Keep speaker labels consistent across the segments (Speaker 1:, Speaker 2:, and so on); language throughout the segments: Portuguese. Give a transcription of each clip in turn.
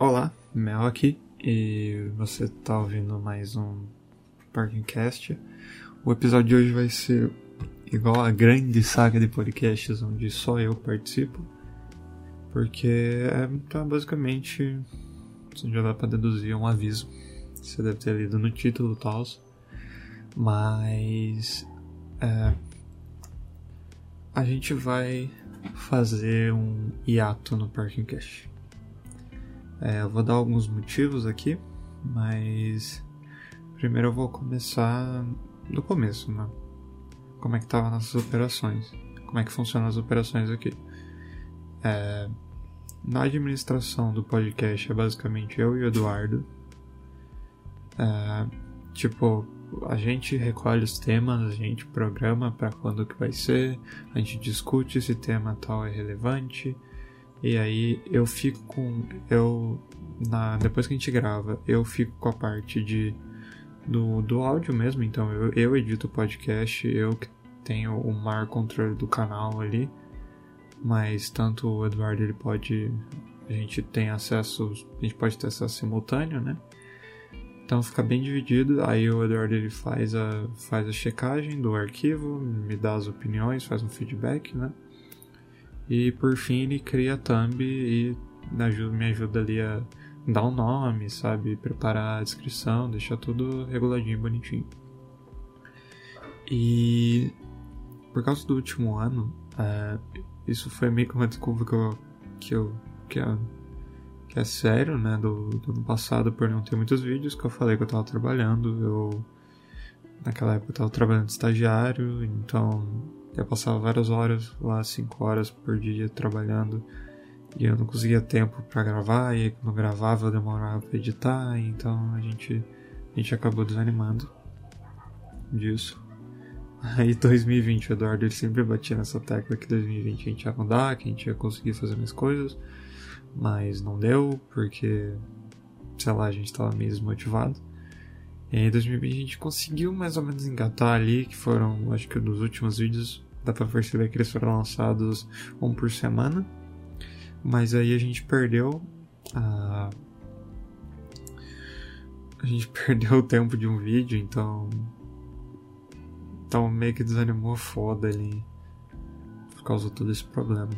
Speaker 1: Olá, Mel aqui e você está ouvindo mais um Parkingcast. O episódio de hoje vai ser igual a grande saga de podcasts onde só eu participo, porque é tá basicamente, já dá para deduzir um aviso. Você deve ter lido no título tal, mas é, a gente vai fazer um hiato no Parkingcast. É, eu vou dar alguns motivos aqui, mas primeiro eu vou começar do começo, né? Como é que estavam nossas operações? Como é que funcionam as operações aqui? É, na administração do podcast é basicamente eu e o Eduardo. É, tipo, a gente recolhe os temas, a gente programa para quando que vai ser, a gente discute se tema tal é relevante, e aí eu fico com. Eu. Na, depois que a gente grava, eu fico com a parte de. Do, do áudio mesmo, então eu, eu edito o podcast, eu que tenho o maior controle do canal ali. Mas tanto o Eduardo ele pode. A gente tem acesso. A gente pode ter acesso simultâneo, né? Então fica bem dividido. Aí o Eduardo ele faz a, faz a checagem do arquivo, me dá as opiniões, faz um feedback, né? E por fim ele cria a thumb e me ajuda ali a dar um nome, sabe? Preparar a descrição, deixar tudo reguladinho, bonitinho. E por causa do último ano, é, isso foi meio que uma desculpa que eu. que eu. que é, que é sério, né? Do, do ano passado, por não ter muitos vídeos, que eu falei que eu tava trabalhando. Eu. Naquela época eu tava trabalhando de estagiário, então eu passava várias horas lá, 5 horas por dia trabalhando e eu não conseguia tempo para gravar e quando gravava demorava para editar, então a gente a gente acabou desanimando disso. Aí 2020, o Eduardo ele sempre batia nessa tecla que 2020 a gente ia mudar, que a gente ia conseguir fazer mais coisas, mas não deu porque sei lá, a gente estava meio desmotivado. E aí, em 2020 a gente conseguiu mais ou menos engatar ali, que foram, acho que nos últimos vídeos, dá pra perceber que eles foram lançados um por semana. Mas aí a gente perdeu a. A gente perdeu o tempo de um vídeo, então. Então meio que desanimou foda ali. Por causa de todo esse problema.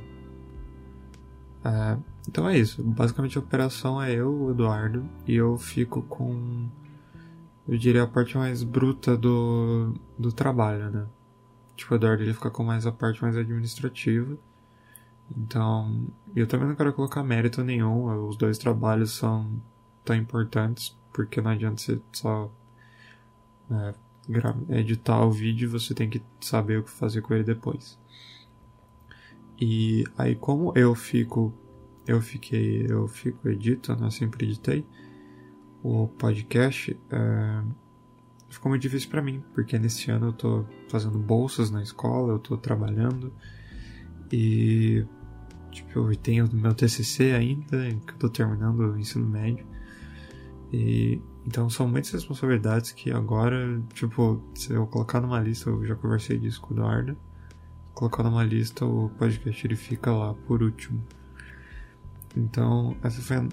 Speaker 1: É, então é isso. Basicamente a operação é eu, o Eduardo, e eu fico com. Eu diria a parte mais bruta do, do trabalho, né? Tipo, o Eduardo ele fica com mais a parte mais administrativa. Então, eu também não quero colocar mérito nenhum. Os dois trabalhos são tão importantes, porque não adianta você só é, editar o vídeo, você tem que saber o que fazer com ele depois. E aí, como eu fico, eu fiquei, eu fico editando, eu sempre editei o podcast. É, ficou muito difícil para mim, porque nesse ano eu tô fazendo bolsas na escola, eu tô trabalhando e tipo, eu tenho meu TCC ainda, que eu tô terminando o ensino médio. E então são muitas responsabilidades que agora, tipo, se eu colocar numa lista, eu já conversei disso com o Eduardo, colocar numa lista o podcast ele fica lá por último. Então, essa foi a...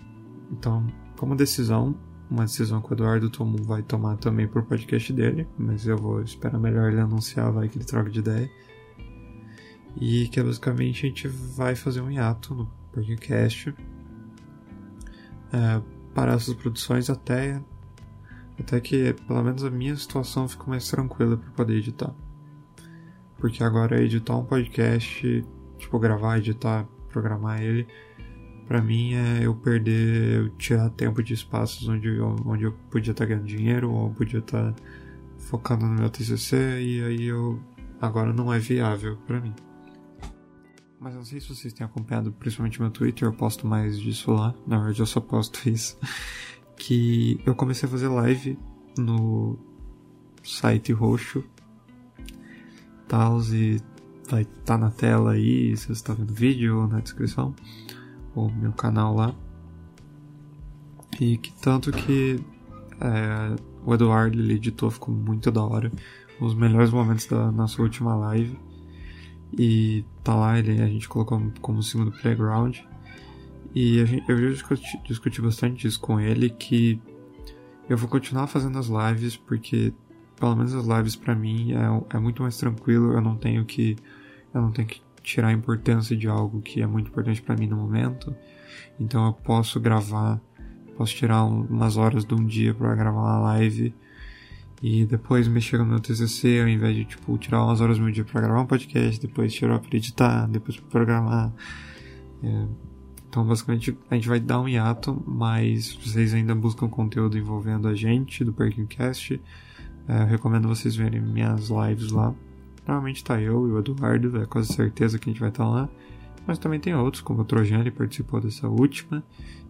Speaker 1: então, como decisão, uma decisão que o Eduardo tomou, vai tomar também pro podcast dele, mas eu vou esperar melhor ele anunciar, vai que ele troca de ideia. E que basicamente a gente vai fazer um hiato no podcast é, para essas produções até, até que pelo menos a minha situação fique mais tranquila para poder editar. Porque agora editar um podcast, tipo gravar, editar, programar ele, para mim é eu perder, eu tirar tempo de espaços onde eu, onde eu podia estar tá ganhando dinheiro ou podia estar tá focando no meu TCC e aí eu agora não é viável para mim. Mas eu não sei se vocês têm acompanhado, principalmente meu Twitter, eu posto mais disso lá. Na verdade, eu só posto isso. Que eu comecei a fazer live no site roxo. Tals e vai estar tá na tela aí, se você está vendo vídeo ou na descrição o meu canal lá. E que tanto que é, o Eduardo ele editou, ficou muito da hora. Os melhores momentos da nossa última live. E tá lá, ele, a gente colocou como segundo playground. E gente, eu discuti, discuti bastante isso com ele, que eu vou continuar fazendo as lives, porque pelo menos as lives para mim é, é muito mais tranquilo, eu não tenho que eu não tenho que tirar a importância de algo que é muito importante para mim no momento. Então eu posso gravar, posso tirar umas horas de um dia para gravar uma live e depois mexer no meu TCC ao invés de tipo tirar umas horas do meu dia para gravar um podcast, depois tirar para editar, depois para programar. É, então basicamente a gente vai dar um hiato, mas vocês ainda buscam conteúdo envolvendo a gente do Perkincast. É, eu recomendo vocês verem minhas lives lá. Normalmente tá eu e o Eduardo, é quase certeza que a gente vai estar tá lá. Mas também tem outros, como o Trojane participou dessa última.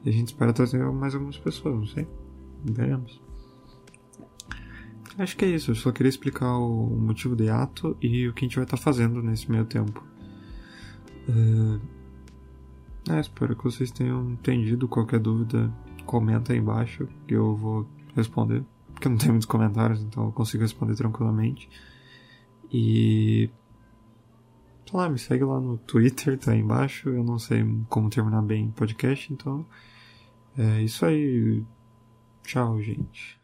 Speaker 1: E a gente espera trazer mais algumas pessoas, não sei. Veremos. Acho que é isso, eu só queria explicar o motivo do ato e o que a gente vai estar tá fazendo nesse meio tempo. Uh... É, espero que vocês tenham entendido. Qualquer dúvida, comenta aí embaixo que eu vou responder. Porque não tem muitos comentários, então eu consigo responder tranquilamente. E. Sei lá, me segue lá no Twitter, tá aí embaixo. Eu não sei como terminar bem podcast, então. É isso aí. Tchau, gente.